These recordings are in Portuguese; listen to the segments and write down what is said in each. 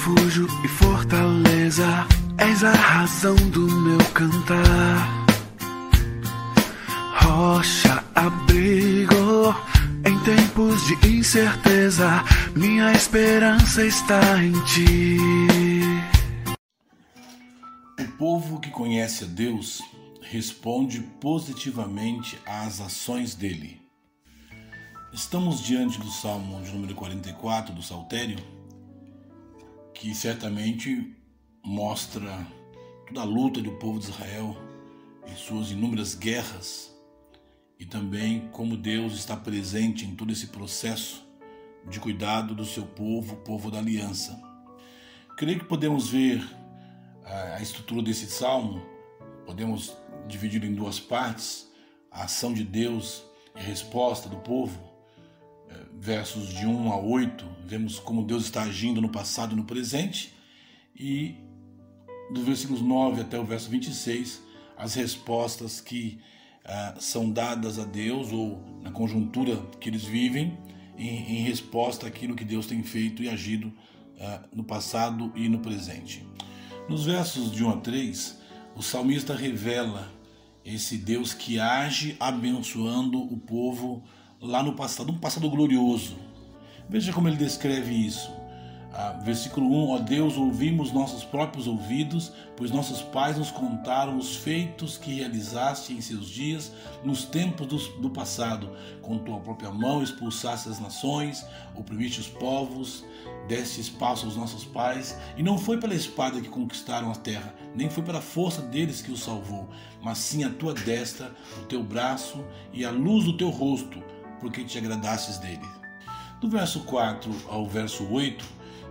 refúgio e fortaleza, és a razão do meu cantar. Rocha, abrigo, em tempos de incerteza, minha esperança está em ti. O povo que conhece a Deus responde positivamente às ações dele. Estamos diante do Salmo de número 44 do Saltério, que certamente mostra toda a luta do povo de Israel em suas inúmeras guerras e também como Deus está presente em todo esse processo de cuidado do seu povo, povo da aliança. Creio que podemos ver a estrutura desse salmo, podemos dividir em duas partes: a ação de Deus e a resposta do povo versos de 1 a 8, vemos como Deus está agindo no passado e no presente, e dos versículos 9 até o verso 26, as respostas que ah, são dadas a Deus ou na conjuntura que eles vivem em, em resposta àquilo que Deus tem feito e agido ah, no passado e no presente. Nos versos de 1 a 3, o salmista revela esse Deus que age abençoando o povo lá no passado, um passado glorioso. Veja como ele descreve isso. Ah, versículo 1: Ó Deus, ouvimos nossos próprios ouvidos, pois nossos pais nos contaram os feitos que realizaste em seus dias, nos tempos do, do passado. Com tua própria mão expulsaste as nações, oprimiste os povos, deste espaço aos nossos pais. E não foi pela espada que conquistaram a terra, nem foi pela força deles que os salvou, mas sim a tua destra, o teu braço e a luz do teu rosto porque te agradastes dele. Do verso 4 ao verso 8,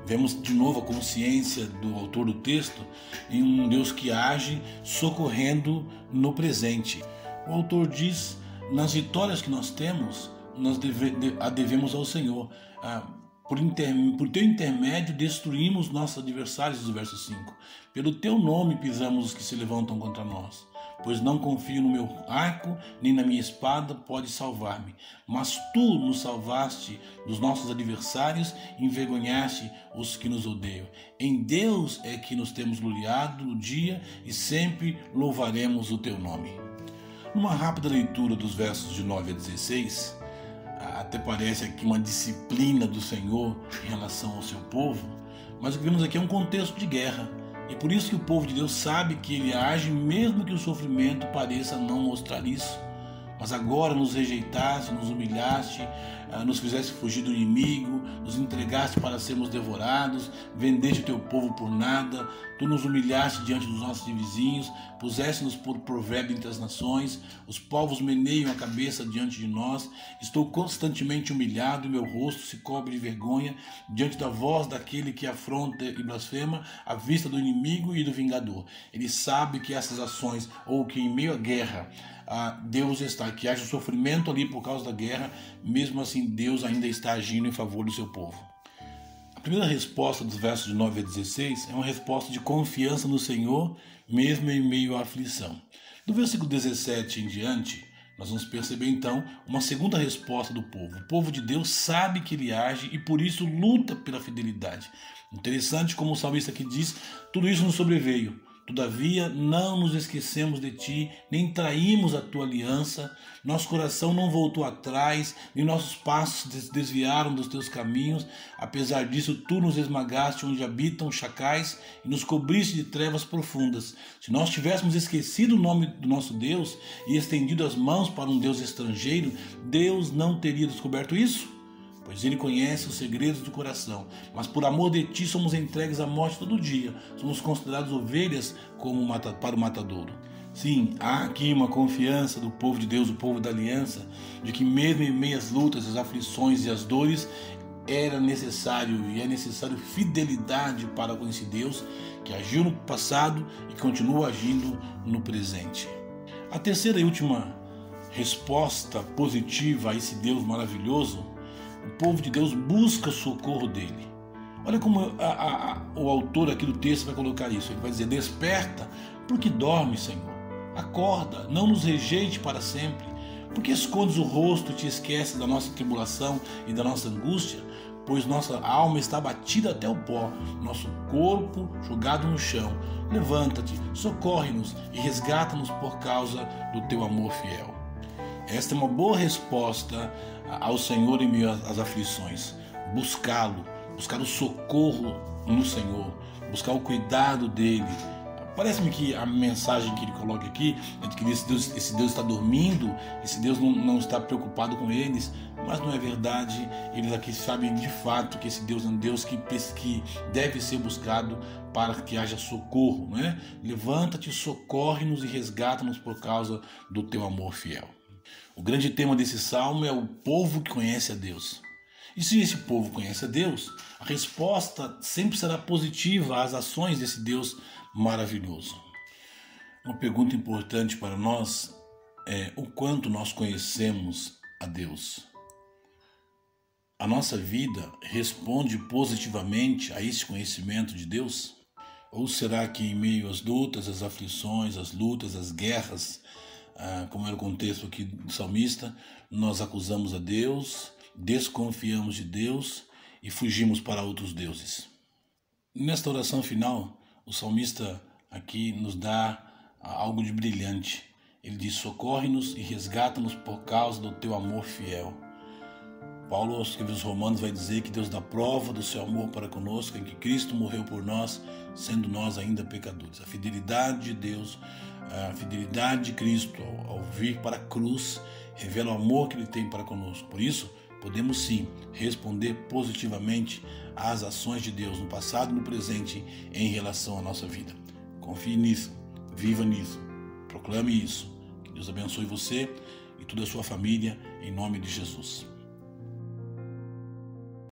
vemos de novo a consciência do autor do texto em um Deus que age socorrendo no presente. O autor diz: nas vitórias que nós temos, nós deve, a devemos ao Senhor. Ah, por, inter, por teu intermédio destruímos nossos adversários, do verso 5. Pelo teu nome pisamos os que se levantam contra nós pois não confio no meu arco, nem na minha espada pode salvar-me. Mas tu nos salvaste dos nossos adversários envergonhaste os que nos odeiam. Em Deus é que nos temos gloriado no dia e sempre louvaremos o teu nome. Numa rápida leitura dos versos de 9 a 16, até parece aqui uma disciplina do Senhor em relação ao seu povo, mas o que vemos aqui é um contexto de guerra e por isso que o povo de Deus sabe que ele age mesmo que o sofrimento pareça não mostrar isso. Mas agora nos rejeitaste, nos humilhaste, nos fizeste fugir do inimigo, nos entregaste para sermos devorados, vendeste o teu povo por nada, tu nos humilhaste diante dos nossos vizinhos, puseste-nos por provérbio entre as nações, os povos meneiam a cabeça diante de nós, estou constantemente humilhado e meu rosto se cobre de vergonha diante da voz daquele que afronta e blasfema à vista do inimigo e do vingador. Ele sabe que essas ações, ou que em meio à guerra, ah, Deus está, que haja sofrimento ali por causa da guerra, mesmo assim Deus ainda está agindo em favor do seu povo. A primeira resposta dos versos de 9 a 16 é uma resposta de confiança no Senhor, mesmo em meio à aflição. Do versículo 17 em diante, nós vamos perceber então uma segunda resposta do povo. O povo de Deus sabe que ele age e por isso luta pela fidelidade. Interessante como o salmista aqui diz: tudo isso nos sobreveio Todavia, não nos esquecemos de ti, nem traímos a tua aliança. Nosso coração não voltou atrás, nem nossos passos desviaram dos teus caminhos. Apesar disso, tu nos esmagaste onde habitam chacais e nos cobriste de trevas profundas. Se nós tivéssemos esquecido o nome do nosso Deus e estendido as mãos para um Deus estrangeiro, Deus não teria descoberto isso? Pois ele conhece os segredos do coração. Mas por amor de ti somos entregues à morte todo dia, somos considerados ovelhas como para o matadouro. Sim, há aqui uma confiança do povo de Deus, o povo da aliança, de que mesmo em meio às lutas, às aflições e às dores, era necessário e é necessário fidelidade para com esse Deus que agiu no passado e continua agindo no presente. A terceira e última resposta positiva a esse Deus maravilhoso o povo de Deus busca socorro dele. Olha como a, a, a, o autor aqui do texto vai colocar isso. Ele vai dizer: Desperta, porque dorme, Senhor. Acorda, não nos rejeite para sempre. Porque escondes o rosto e te esqueces da nossa tribulação e da nossa angústia? pois nossa alma está batida até o pó, nosso corpo jogado no chão. Levanta-te, socorre-nos e resgata-nos por causa do teu amor fiel. Esta é uma boa resposta ao Senhor em meio às aflições. Buscá-lo, buscar o socorro no Senhor, buscar o cuidado dele. Parece-me que a mensagem que ele coloca aqui é de que esse Deus, esse Deus está dormindo, esse Deus não, não, está preocupado com eles, mas não é verdade. Eles aqui sabem de fato que esse Deus é um Deus que, que deve ser buscado para que haja socorro. Né? Levanta-te, socorre-nos e resgata-nos por causa do teu amor fiel. O grande tema desse salmo é o povo que conhece a Deus. E se esse povo conhece a Deus, a resposta sempre será positiva às ações desse Deus maravilhoso. Uma pergunta importante para nós é o quanto nós conhecemos a Deus. A nossa vida responde positivamente a esse conhecimento de Deus? Ou será que em meio às lutas, às aflições, às lutas, às guerras, ah, como era o contexto aqui do salmista, nós acusamos a Deus, desconfiamos de Deus e fugimos para outros deuses. Nesta oração final, o salmista aqui nos dá algo de brilhante. Ele diz: Socorre-nos e resgata-nos por causa do teu amor fiel. Paulo, aos escrever Romanos, vai dizer que Deus dá prova do seu amor para conosco, em que Cristo morreu por nós, sendo nós ainda pecadores. A fidelidade de Deus, a fidelidade de Cristo ao, vir para a cruz, revela o amor que Ele tem para conosco. Por isso, podemos sim responder positivamente às ações de Deus no passado e no presente em relação à nossa vida. Confie nisso, viva nisso, proclame isso. Que Deus abençoe você e toda a sua família, em nome de Jesus.